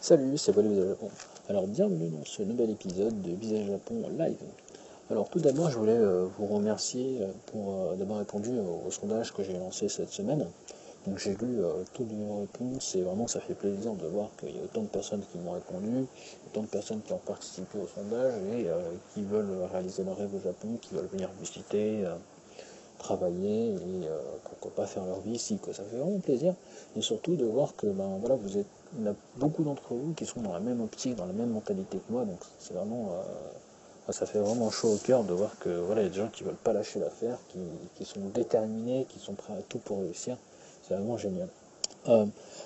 Salut, c'est Paul Visage Japon. Alors bienvenue dans ce nouvel épisode de Visage Japon live. Alors tout d'abord, je voulais euh, vous remercier euh, pour euh, d'avoir répondu au, sondage que j'ai lancé cette semaine. Donc j'ai lu toutes les réponses et vraiment ça fait plaisir de voir qu'il y a autant de personnes qui m'ont répondu, autant de personnes qui ont participé au sondage et qui veulent réaliser leur rêve au Japon, qui veulent venir visiter, travailler et pourquoi pas faire leur vie ici. Ça fait vraiment plaisir et surtout de voir que ben, voilà, vous êtes il y a beaucoup d'entre vous qui sont dans la même optique, dans la même mentalité que moi, donc c'est vraiment, euh, ça fait vraiment chaud au cœur de voir que voilà, il y a des gens qui veulent pas lâcher l'affaire, qui, sont déterminés, qui sont prêts à tout pour réussir. C'est vraiment génial. Euh,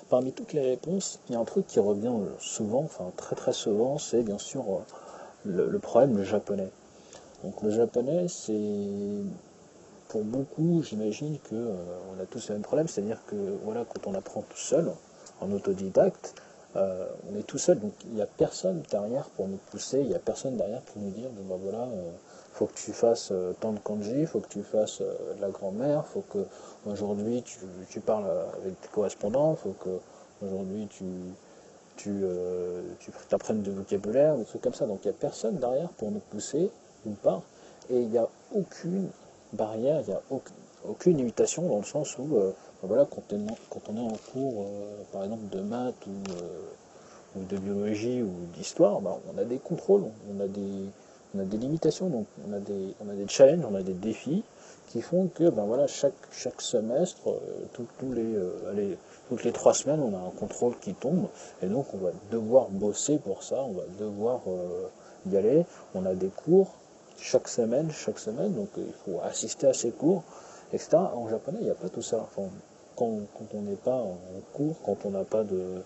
parmi toutes les réponses, il y a un truc qui revient souvent, enfin très très souvent, c'est bien sûr euh, le, problème le japonais. Donc le japonais, c'est pour beaucoup, j'imagine que on a tous le même problème, c'est-à-dire que voilà, quand on apprend tout seul, en autodidacte, euh, on est tout seul, il n'y a personne derrière pour nous pousser, il n'y a personne derrière pour nous dire, bon ben voilà, euh, faut que tu fasses euh, tant de kanji, faut que tu fasses de la grand-mère, faut que aujourd'hui tu, tu, parles avec tes correspondants, faut que aujourd'hui tu, tu, tu apprennes du vocabulaire, des trucs comme ça. Donc il n'y a personne derrière pour nous pousser, d'une part, et il n'y a aucune barrière, il n'y a aucune, aucune limitation dans le sens où voilà, quand, on est en cours, euh, par exemple, de maths ou, euh, de biologie ou d'histoire, bah, on a des contrôles, on a des, on a des limitations, donc on a des, on a des challenges, on a des défis qui font que ben voilà, chaque, chaque semestre, euh, les, toutes les trois semaines, on a un contrôle qui tombe, et donc on va devoir bosser pour ça, on va devoir y aller. On a des cours chaque semaine, chaque semaine, donc il faut assister à ces cours, etc. En japonais, il n'y a pas tout ça. Quand, on n'est pas en cours, quand on n'a pas de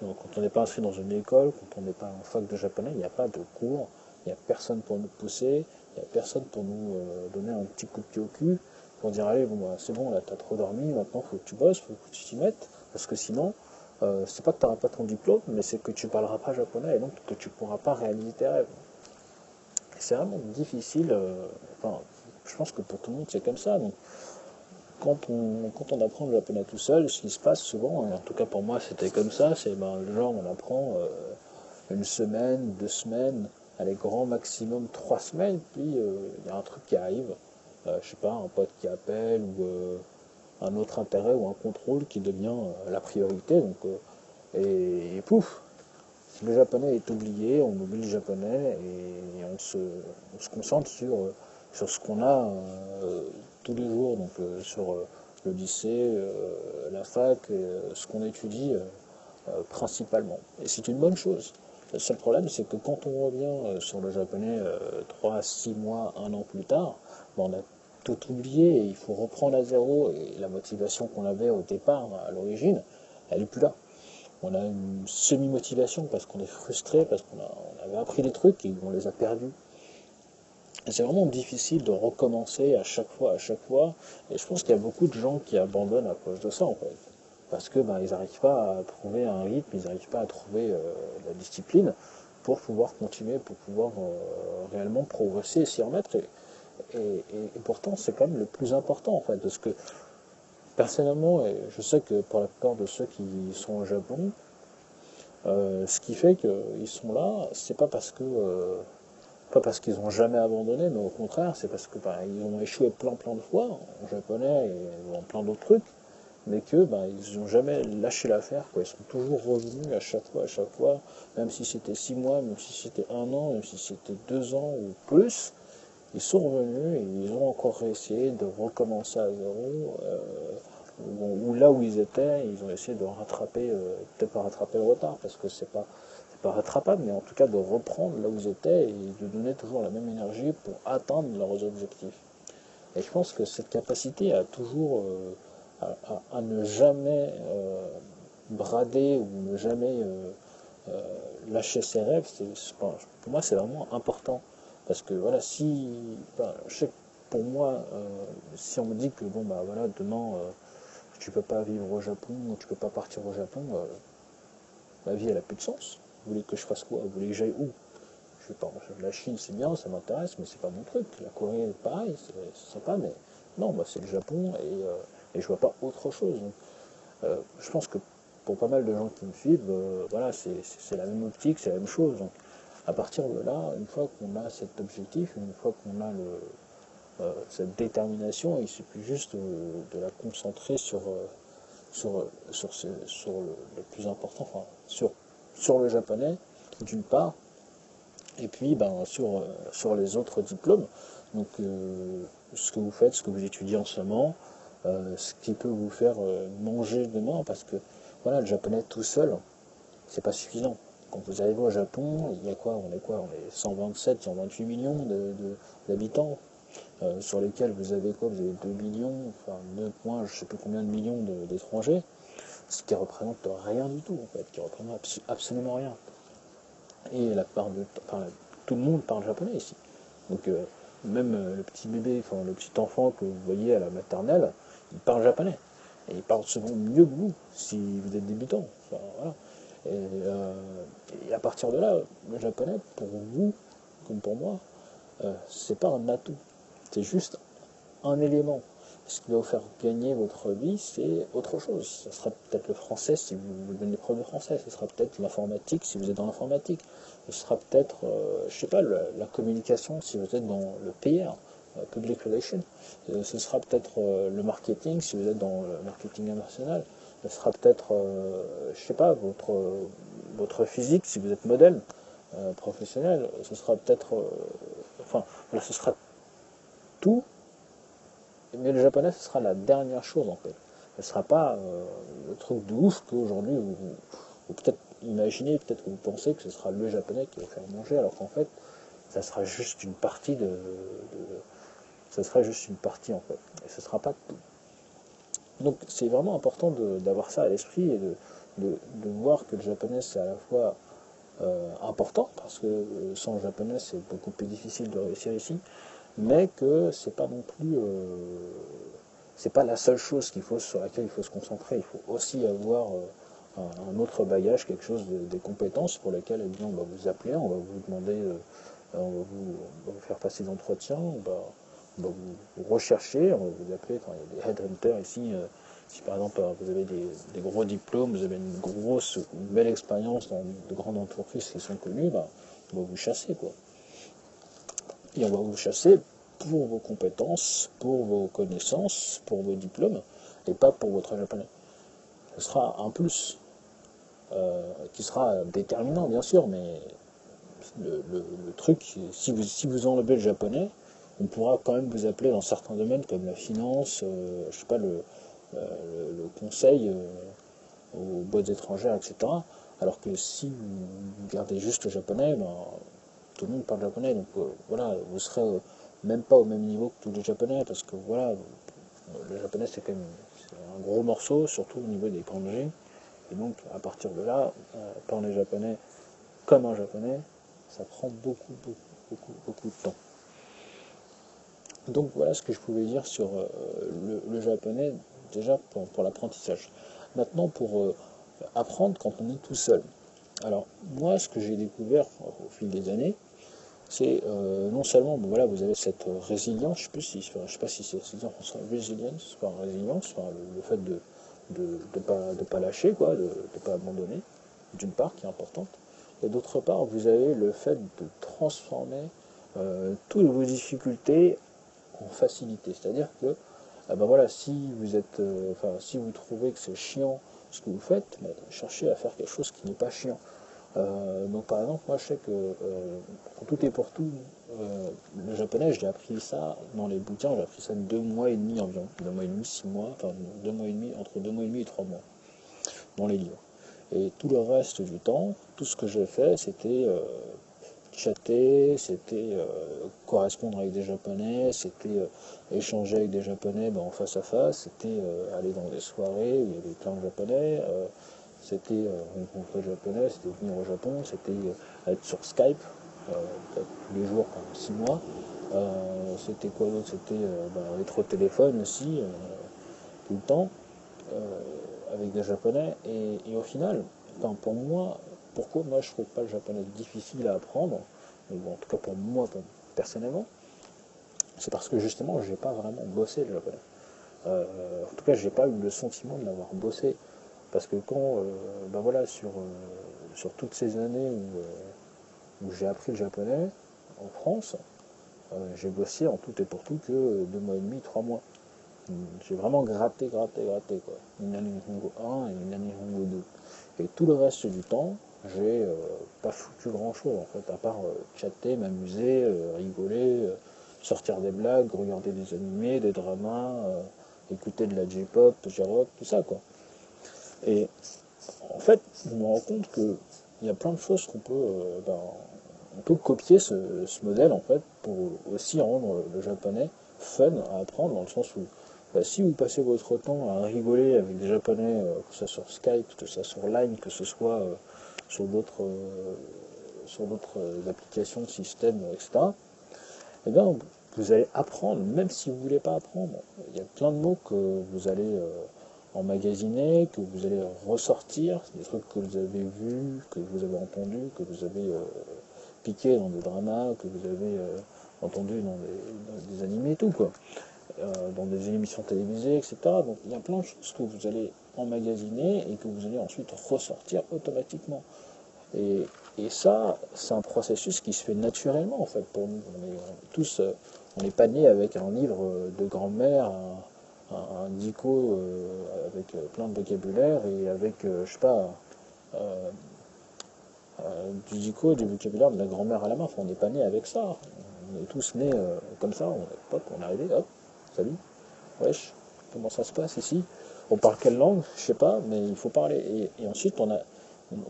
quand on n'est pas inscrit dans une école, quand on n'est pas en fac de japonais, il n'y a pas de cours, il n'y a personne pour nous pousser, il n'y a personne pour nous euh, donner un petit coup de pied au cul, pour dire allez bon bah, c'est bon là t'as trop dormi, maintenant faut que tu bosses, faut que tu t'y mettes, parce que sinon euh, c'est pas que tu n'auras pas ton diplôme, mais c'est que tu parleras pas japonais et donc que tu pourras pas réaliser tes rêves. C'est vraiment difficile, euh, enfin je pense que pour tout le monde c'est comme ça. Quand on, apprend le japonais tout seul, ce qui se passe souvent, et en tout cas pour moi c'était comme ça, c'est ben, genre on apprend euh, une semaine, deux semaines, allez grand maximum trois semaines, puis euh, il y a un truc qui arrive, euh, je sais pas, un pote qui appelle ou un autre intérêt ou un contrôle qui devient la priorité, donc et, pouf, le japonais est oublié, on oublie le japonais et, on, se, on, se, concentre sur, sur ce qu'on a tous les jours, donc euh, sur euh, le lycée, euh, la fac, ce qu'on étudie principalement. Et c'est une bonne chose. Le seul problème, c'est que quand on revient sur le japonais 3, 6 mois, 1 an plus tard, ben, on a tout oublié et il faut reprendre à zéro et la motivation qu'on avait au départ, à l'origine, elle n'est plus là. On a une semi-motivation parce qu'on est frustré, parce qu'on avait appris des trucs et on les a perdus c'est vraiment difficile de recommencer à chaque fois, à chaque fois. Et je pense qu'il y a beaucoup de gens qui abandonnent à cause de ça, en fait. Parce que ben, ils n'arrivent pas à trouver un rythme, ils n'arrivent pas à trouver euh, la discipline pour pouvoir continuer, pour pouvoir euh, réellement progresser et s'y remettre. Et, pourtant, c'est quand même le plus important, en fait. Parce que, personnellement, et je sais que pour la plupart de ceux qui sont au Japon, euh, ce qui fait qu'ils sont là, c'est pas parce que pas parce qu'ils n'ont jamais abandonné, mais au contraire, c'est parce que bah, ils ont échoué plein plein de fois en japonais et en plein d'autres trucs, mais que bah, ils n'ont jamais lâché l'affaire. Ils sont toujours revenus à chaque fois, à chaque fois, même si c'était six mois, même si c'était un an, même si c'était deux ans ou plus, ils sont revenus et ils ont encore essayé de recommencer à zéro. Euh, ou, là où ils étaient, ils ont essayé de rattraper, euh, peut-être pas rattraper le retard, parce que c'est pas rattrapable, mais en tout cas de reprendre là où ils étaient et de donner toujours la même énergie pour atteindre leurs objectifs. Et je pense que cette capacité à toujours, euh, à, ne jamais euh, brader ou ne jamais euh, lâcher ses rêves, pour moi c'est vraiment important. Parce que voilà, si, je sais pour moi, si on me dit que bon bah voilà, demain tu peux pas vivre au Japon, tu peux pas partir au Japon, ma vie elle a plus de sens. Vous voulez que je fasse quoi? Vous voulez que j'aille où? Je sais pas, la Chine c'est bien, ça m'intéresse, mais c'est pas mon truc. La Corée, pareil, c'est sympa, mais non, moi c'est le Japon et, euh, et je vois pas autre chose. Euh, je pense que pour pas mal de gens qui me suivent, voilà, c'est la même optique, c'est la même chose. Donc, à partir de là, une fois qu'on a cet objectif, une fois qu'on a le, cette détermination, il suffit juste de, la concentrer sur, sur, sur, sur le, plus important, enfin, sur, sur le japonais, d'une part, et puis ben, sur, sur les autres diplômes. Donc euh, ce que vous faites, ce que vous étudiez en ce moment, euh, ce qui peut vous faire euh, manger demain, parce que voilà, le japonais tout seul, c'est pas suffisant. Quand vous arrivez au Japon, il y a quoi? On est quoi? On est 127, 128 millions d'habitants, sur lesquels vous avez quoi? Vous avez 2 millions, enfin 2 points, je sais plus combien de millions d'étrangers, ce qui représente rien du tout en fait, qui représente absolument rien. Et la part de, tout le monde parle japonais ici. Donc même euh, le petit bébé, enfin le petit enfant que vous voyez à la maternelle, il parle japonais. Et il parle souvent mieux que vous, si vous êtes débutant. Euh, et, à partir de là, le japonais, pour vous, comme pour moi, euh, c'est pas un atout. C'est juste un élément ce qui va vous faire gagner votre vie, c'est autre chose. Ce sera peut-être le français si vous donnez des preuves de français, ce sera peut-être l'informatique si vous êtes dans l'informatique, ce sera peut-être, euh, je sais pas, la communication si vous êtes dans le PR, euh, Public Relations, euh, ce sera peut-être le marketing si vous êtes dans le marketing international, ce sera peut-être, je sais pas, votre, votre physique si vous êtes modèle professionnel, ce sera peut-être, enfin, voilà, ce sera tout mais le japonais, ce sera la dernière chose en fait. Ce ne sera pas euh, le truc de ouf qu'aujourd'hui, vous, vous peut-être imaginez, peut-être que vous pensez que ce sera le japonais qui va faire manger, alors qu'en fait, ça sera juste une partie de, ça sera juste une partie en fait, et ce sera pas tout. Donc c'est vraiment important d'avoir ça à l'esprit et de, voir que le japonais c'est à la fois euh, important, parce que euh, sans le japonais c'est beaucoup plus difficile de réussir ici, mais que c'est pas non plus euh, c'est pas la seule chose sur laquelle il faut se concentrer. Il faut aussi avoir euh, un, autre bagage, quelque chose des compétences pour lesquelles eh bien, on va vous appeler, on va vous demander, euh, on, va vous, faire passer des entretiens, on va, vous, rechercher, on va vous appeler. Quand il y a des headhunters ici. si par exemple vous avez des, gros diplômes, vous avez une grosse, une belle expérience dans de grandes entreprises qui sont connues, bah, on va vous chasser quoi et on va vous chasser pour vos compétences, pour vos connaissances, pour vos diplômes, et pas pour votre japonais. Ce sera un plus, euh, qui sera déterminant bien sûr, mais le, truc, si vous, enlevez le japonais, on pourra quand même vous appeler dans certains domaines comme la finance, euh, je sais pas, le, euh, le conseil aux boîtes étrangères, etc. Alors que si vous gardez juste le japonais, ben, tout le monde parle japonais, donc euh, voilà, vous serez euh, même pas au même niveau que tous les japonais, parce que voilà, le japonais c'est quand même un gros morceau, surtout au niveau des kanji, et donc à partir de là, euh, parler japonais comme un japonais, ça prend beaucoup, beaucoup, beaucoup, beaucoup de temps. Donc voilà ce que je pouvais dire sur le, japonais, déjà pour l'apprentissage. Maintenant, pour apprendre quand on est tout seul. Alors, moi, ce que j'ai découvert au fil des années, c'est euh, non seulement, voilà, vous avez cette résilience, je ne sais, pas si c'est résilience, résilience, le, fait de ne pas, lâcher, quoi, de ne pas abandonner, d'une part, qui est importante, et d'autre part, vous avez le fait de transformer euh, toutes vos difficultés en facilité. C'est-à-dire que, ah ben voilà, si vous êtes, euh, enfin, si vous trouvez que c'est chiant ce que vous faites, ben, cherchez à faire quelque chose qui n'est pas chiant. Euh, donc par exemple, moi je sais que euh, pour tout et pour tout, euh, le japonais, j'ai appris ça dans les bouquins, j'ai appris ça deux mois et demi environ, deux mois et demi, six mois, enfin deux mois et demi, entre deux mois et demi et trois mois, dans les livres. Et tout le reste du temps, tout ce que j'ai fait, c'était chatter, c'était correspondre avec des japonais, c'était échanger avec des japonais ben, en face à face, c'était aller dans des soirées où il y avait plein de japonais c'était euh, rencontrer le japonais, c'était venir au Japon, c'était euh, être sur Skype, euh, tous les jours pendant six mois. c'était quoi d'autre? C'était bah, être au téléphone aussi, tout le temps, avec des japonais. Et, au final, pour moi, pourquoi moi je trouve pas le japonais difficile à apprendre, en tout cas pour moi personnellement, c'est parce que justement j'ai pas vraiment bossé le japonais. en tout cas j'ai pas eu le sentiment de l'avoir bossé Parce que quand, ben voilà, sur, sur toutes ces années où, où j'ai appris le japonais en France, j'ai bossé en tout et pour tout que deux mois et demi, trois mois. J'ai vraiment gratté, gratté, gratté, quoi. Une année Hongo 1 et une année Hongo 2. Et tout le reste du temps, j'ai euh, pas foutu grand chose, en fait, à part euh, chatter, m'amuser, euh, rigoler, sortir des blagues, regarder des animés, des dramas, écouter de la J-pop, J-rock, tout ça, quoi. Et en fait, je me rends compte qu'il y a plein de choses qu'on peut, ben, on peut copier ce, modèle, en fait, pour aussi rendre le japonais fun à apprendre, dans le sens où bah, si vous passez votre temps à rigoler avec des japonais, euh, que ce soit sur Skype, que ce soit sur Line, que ce soit euh, sur d'autres euh, sur applications, systèmes, etc., eh bien, vous allez apprendre, même si vous ne voulez pas apprendre. Il y a plein de mots que vous allez que vous allez ressortir, des trucs que vous avez vus, que vous avez entendus, que vous avez piqué dans des dramas, que vous avez entendu dans des, des animés et tout, quoi. Euh, dans des émissions télévisées, etc. Donc il y a plein de choses que vous allez emmagasiner et que vous allez ensuite ressortir automatiquement. Et, et ça, c'est un processus qui se fait naturellement en fait pour nous. On est, tous, euh, on n'est pas né avec un livre de grand-mère, un, dico euh, avec plein de vocabulaire et avec, je sais pas, euh, du dico, du vocabulaire de la grand-mère à la main. On n'est pas né avec ça. On est tous nés comme ça. On est, on est arrivé, hop, Salut Wesh Comment ça se passe ici? On parle quelle langue? Je sais pas, mais il faut parler. Et, ensuite, on a,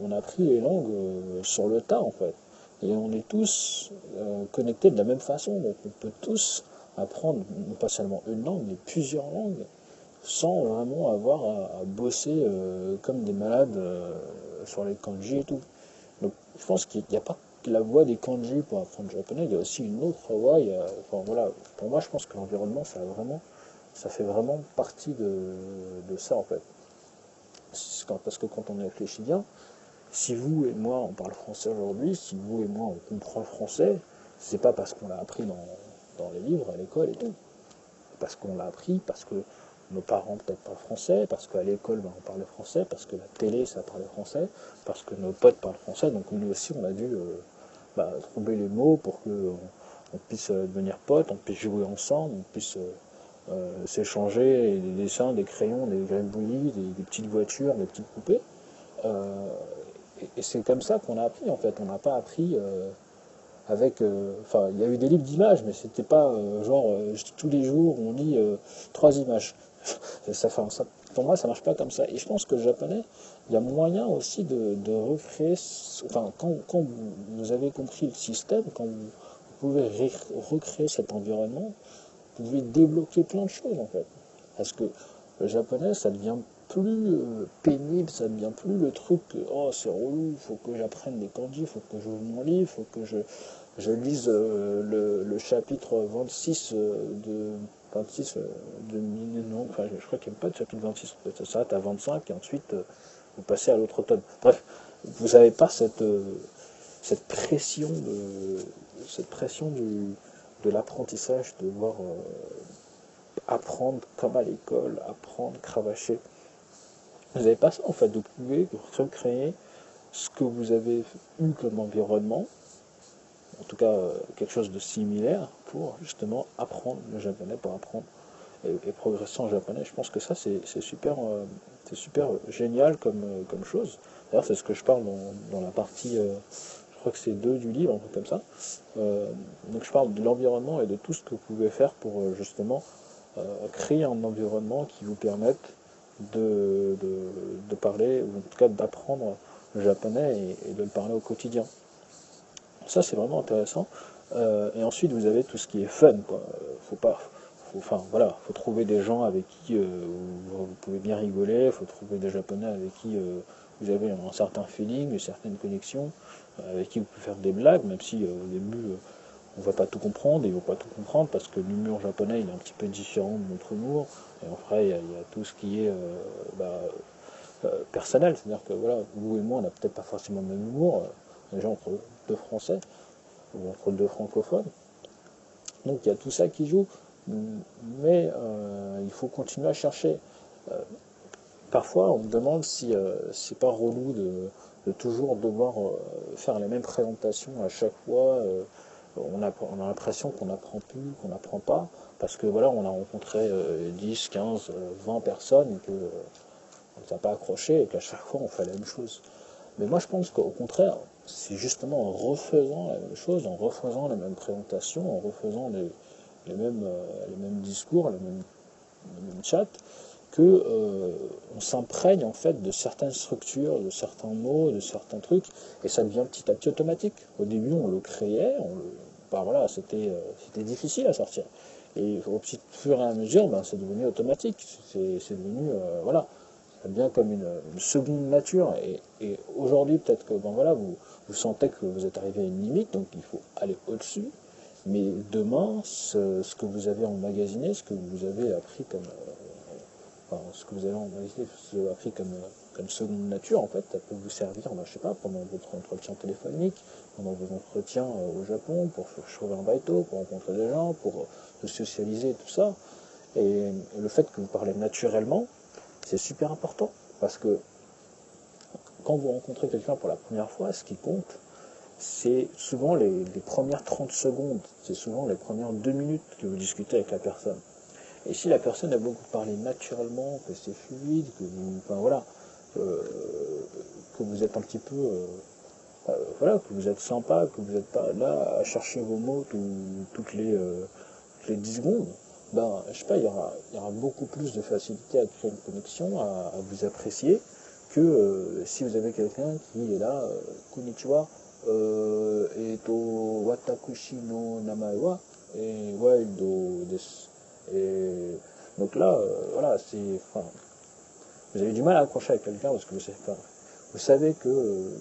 on a appris les langues euh, sur le tas, en fait. Et on est tous euh, connectés de la même façon. Donc, on peut tous apprendre, non pas seulement une langue, mais plusieurs langues, sans vraiment avoir à, bosser euh, comme des malades sur les kanji et tout. Donc, je pense qu'il n'y a pas la voie des kanji pour apprendre le japonais, il y a aussi une autre voie. enfin, voilà, pour moi, je pense que l'environnement, ça, vraiment, ça fait vraiment partie de, ça, en fait. Parce que quand on réfléchit bien, si vous et moi, on parle français aujourd'hui, si vous et moi, on comprend le français, c'est pas parce qu'on l'a appris dans, les livres, à l'école et tout. Parce qu'on l'a appris, parce que nos parents peut-être pas français, parce qu'à l'école ben, on parlait français, parce que la télé ça parlait français, parce que nos potes parlent français, donc nous aussi on a dû euh, bah, trouver les mots pour que on, puisse euh, devenir potes, on puisse jouer ensemble, on puisse euh, s'échanger des dessins, des crayons, des gribouillis, des, des, petites voitures, des petites poupées. et, c'est comme ça qu'on a appris en fait. On n'a pas appris avec. Enfin, il y a eu des livres d'images, mais c'était pas genre tous les jours on lit trois images. ça, ça, pour moi, ça marche pas comme ça. Et je pense que le japonais, il y a moyen aussi de, recréer, enfin, quand, vous avez compris le système, quand vous, pouvez recréer cet environnement, vous pouvez débloquer plein de choses en fait. Parce que le japonais, ça devient plus euh, pénible, ça devient plus le truc que oh c'est relou, faut que j'apprenne des kanji, faut que je mon livre, faut que je, je lise euh, le, chapitre 26 euh, de 26 de non, enfin je crois qu'il n'y a pas de chapitre 26, ça s'arrête à 25 et ensuite vous passez à l'autre tome. Bref, vous n'avez pas cette, cette pression de cette pression du, de l'apprentissage, de devoir apprendre comme à l'école, apprendre, cravacher. Vous n'avez pas ça en fait, vous pouvez recréer ce que vous avez eu comme environnement, en tout cas euh, quelque chose de similaire, pour justement apprendre le japonais, pour apprendre et, progresser en japonais. Je pense que ça, c'est super, euh, super génial comme, euh, comme chose. D'ailleurs, c'est ce que je parle dans, la partie, je crois que c'est 2 du livre, un peu comme ça. donc je parle de l'environnement et de tout ce que vous pouvez faire pour justement créer un environnement qui vous permette de, de, parler, ou en tout cas d'apprendre le japonais et, de le parler au quotidien. Ça, c'est vraiment intéressant. et ensuite, vous avez tout ce qui est fun. Quoi. Faut pas, enfin voilà, faut trouver des gens avec qui euh, vous, pouvez bien rigoler, faut trouver des japonais avec qui euh, vous avez un certain feeling, une certaine connexion, euh, avec qui vous pouvez faire des blagues, même si au début on va pas tout comprendre, ils vont pas tout comprendre parce que l'humour japonais il est un petit peu différent de notre humour, et en vrai il y, a tout ce qui est bah, personnel, c'est-à-dire que voilà, vous et moi on n'a peut-être pas forcément le même humour, déjà entre deux français ou entre deux francophones. Donc il y a tout ça qui joue mais euh, il faut continuer à chercher. Euh, parfois on me demande si c'est pas relou de, toujours devoir faire les mêmes présentations à chaque fois. On a, on a l'impression qu'on n'apprend plus, qu'on n'apprend pas, parce que voilà, on a rencontré 10, 15, 20 personnes et que on ne s'est pas accroché et qu'à chaque fois on fait la même chose. Mais moi je pense qu'au contraire, c'est justement en refaisant la même chose, en refaisant les mêmes présentations, en refaisant les, mêmes, euh, mêmes discours, les mêmes, chats, que euh, s'imprègne en fait de certaines structures, de certains mots, de certains trucs, et ça devient petit à petit automatique. Au début, on le créait, on le, bah, voilà, c'était euh, c'était difficile à sortir. Et au fur et à mesure, ben, c'est devenu automatique. C'est devenu, voilà, bien comme une, seconde nature. Et, aujourd'hui, peut-être que ben voilà, vous, vous sentez que vous êtes arrivé à une limite, donc il faut aller au-dessus. Mais demain, ce, que vous avez emmagasiné, ce que vous avez appris comme, euh, ce que vous avez emmagasiné, appris comme, comme seconde nature, en fait, ça peut vous servir, ben, je sais pas, pendant votre entretien téléphonique, pendant vos entretiens euh, au Japon, pour chauffer un bateau, pour rencontrer des gens, pour euh, socialiser, tout ça. Et le fait que vous parlez naturellement, c'est super important parce que quand vous rencontrez quelqu'un pour la première fois, ce qui compte, c'est souvent les, premières 30 secondes, c'est souvent les premières 2 minutes que vous discutez avec la personne. Et si la personne a beaucoup parlé naturellement, que c'est fluide, que vous, voilà, que vous êtes un petit peu, euh, euh, voilà, que vous êtes sympa, que vous n'êtes pas là à chercher vos mots toutes les, toutes les 10 secondes, ben, je sais pas, il y aura, beaucoup plus de facilité à créer une connexion, à, vous apprécier, que euh, si vous avez quelqu'un qui est là, euh, konnichiwa, euh, et to watakushi no namae wa, et do desu. Et donc là, euh, voilà, c'est, vous avez du mal à accrocher avec quelqu'un parce que vous savez pas, vous savez que,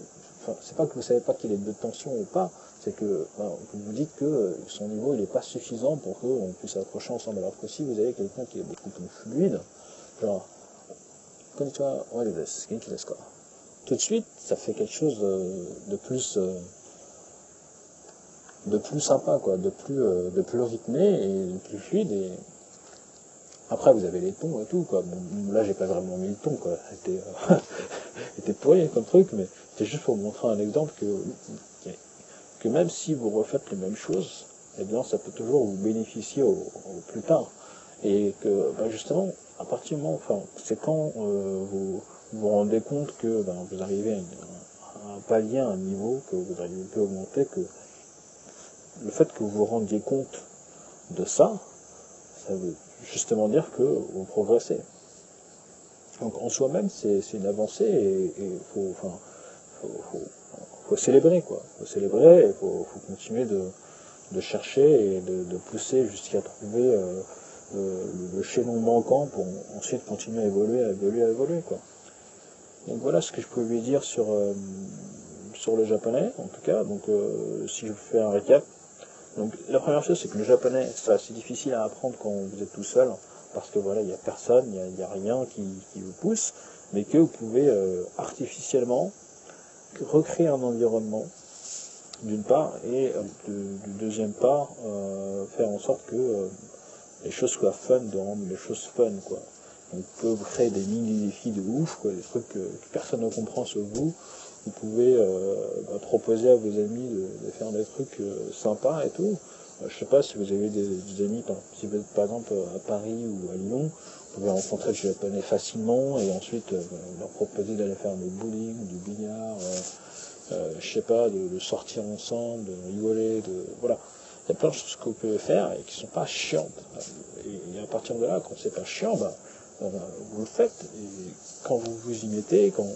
enfin, c'est pas que vous savez pas qu'il est de tension ou pas, c'est que vous vous dites que son niveau il n'est pas suffisant pour qu'on puisse accrocher ensemble. Alors que si vous avez quelqu'un qui est beaucoup plus fluide, genre, konnichiwa, tout de suite, ça fait quelque chose de, plus euh, de plus sympa, quoi, de plus euh, de plus rythmé et de plus fluide. Et après, vous avez les tons et tout, quoi. là, j'ai pas vraiment mis le ton, quoi. C'était euh, pourri comme truc, mais c'est juste pour vous montrer un exemple que même si vous refaites les mêmes choses, eh bien, ça peut toujours vous bénéficier au, plus tard. Et que, bah, justement, à partir du moment, enfin, c'est quand euh, vous vous rendez compte que ben, vous arrivez à, un palier, à un niveau, que vous arrivez un peu augmenter, que le fait que vous vous rendiez compte de ça, ça veut justement dire que vous progressez. Donc en soi-même, c'est une avancée et il faut, enfin, faut, célébrer, quoi. faut célébrer et faut, faut continuer de, de, chercher et de, pousser jusqu'à trouver euh, euh, le chaînon manquant pour ensuite continuer à évoluer, à évoluer, à évoluer, quoi. Donc voilà ce que je pouvais dire sur, euh, sur le japonais, en tout cas. Donc si je fais un récap, donc la première chose c'est que le japonais c'est assez difficile à apprendre quand vous êtes tout seul, parce que voilà, il n'y a personne, il n'y a, rien qui, vous pousse, mais que vous pouvez artificiellement recréer un environnement, d'une part, et euh, du deuxième part, euh, faire en sorte que euh, les choses soient fun, de rendre les choses fun, quoi. Donc, vous pouvez créer des mini-défis de ouf, quoi, des trucs que, personne ne comprend sauf vous. Vous pouvez bah, proposer à vos amis de, faire des trucs sympas et tout. je sais pas si vous avez des, amis, si vous êtes par exemple à Paris ou à Lyon, vous pouvez rencontrer des japonais facilement et ensuite euh, leur proposer d'aller faire du bowling, du billard, euh, euh, je sais pas, de, sortir ensemble, de rigoler, de voilà. Il y a plein de choses que vous pouvez faire et qui sont pas chiantes. Et, à partir de là, quand c'est pas chiant, bah, vous le faites. Et quand vous vous y mettez, quand,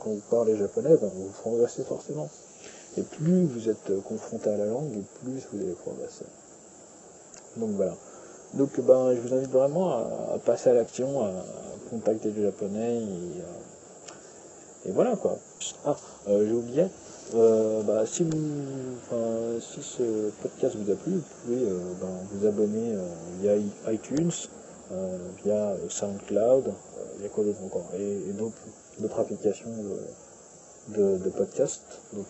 quand vous parlez japonais, bah, vous progressez forcément. Et plus vous êtes confronté à la langue, et plus vous allez progresser. Donc voilà. Donc ben, je vous invite vraiment à, passer à l'action, à, contacter du japonais et, euh, voilà quoi. Ah, euh, j'ai oublié. Euh, bah, si, si ce podcast vous a plu, vous pouvez ben, vous abonner via iTunes, via SoundCloud, il y a quoi d'autre encore, et, d'autres applications de, de, podcast. Donc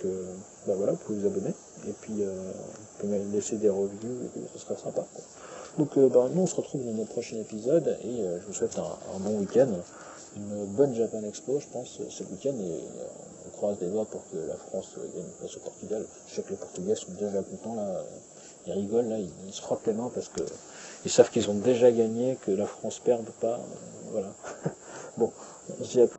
ben, voilà, vous pouvez vous abonner et puis vous pouvez laisser des reviews, ce sera sympa. Donc euh, bah, nous on se retrouve dans notre prochain épisode et euh, je vous souhaite un, bon week-end. une bonne Japan Expo, je pense, ce week-end, et on croise des doigts pour que la France gagne face au Portugal. Je sais que les Portugais sont déjà contents, là, ils rigolent, là, ils, se frottent les mains parce que ils savent qu'ils ont déjà gagné, que la France perde pas, voilà. bon, à